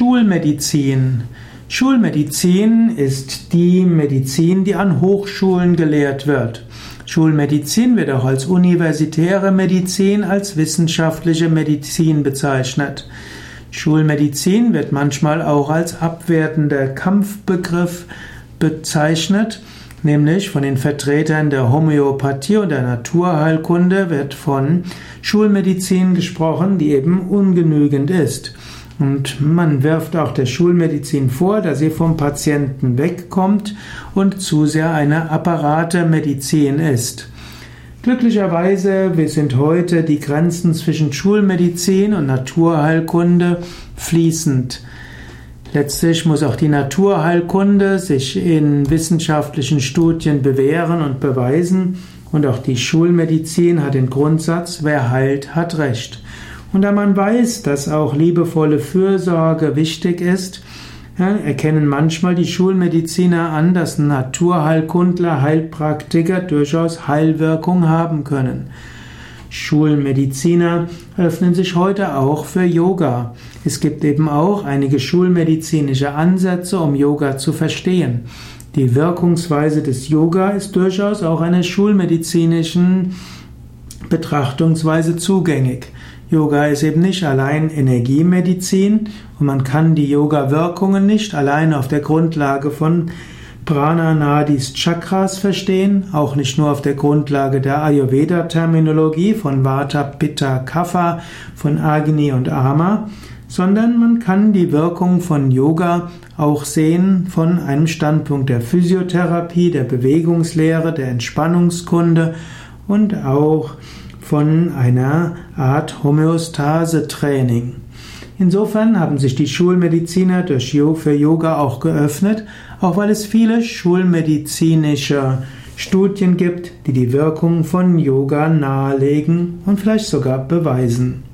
Schulmedizin. Schulmedizin ist die Medizin, die an Hochschulen gelehrt wird. Schulmedizin wird auch als universitäre Medizin, als wissenschaftliche Medizin bezeichnet. Schulmedizin wird manchmal auch als abwertender Kampfbegriff bezeichnet, nämlich von den Vertretern der Homöopathie und der Naturheilkunde wird von Schulmedizin gesprochen, die eben ungenügend ist. Und man wirft auch der Schulmedizin vor, dass sie vom Patienten wegkommt und zu sehr eine Apparatemedizin ist. Glücklicherweise sind heute die Grenzen zwischen Schulmedizin und Naturheilkunde fließend. Letztlich muss auch die Naturheilkunde sich in wissenschaftlichen Studien bewähren und beweisen und auch die Schulmedizin hat den Grundsatz, wer heilt, hat Recht. Und da man weiß, dass auch liebevolle Fürsorge wichtig ist, erkennen manchmal die Schulmediziner an, dass Naturheilkundler, Heilpraktiker durchaus Heilwirkung haben können. Schulmediziner öffnen sich heute auch für Yoga. Es gibt eben auch einige schulmedizinische Ansätze, um Yoga zu verstehen. Die Wirkungsweise des Yoga ist durchaus auch einer schulmedizinischen Betrachtungsweise zugänglich. Yoga ist eben nicht allein Energiemedizin und man kann die Yoga-Wirkungen nicht allein auf der Grundlage von Prana, Nadis, Chakras verstehen, auch nicht nur auf der Grundlage der Ayurveda-Terminologie von Vata, Pitta, Kapha, von Agni und Ama, sondern man kann die Wirkung von Yoga auch sehen von einem Standpunkt der Physiotherapie, der Bewegungslehre, der Entspannungskunde und auch von einer Art Homöostase-Training. Insofern haben sich die Schulmediziner durch für Yoga auch geöffnet, auch weil es viele schulmedizinische Studien gibt, die die Wirkung von Yoga nahelegen und vielleicht sogar beweisen.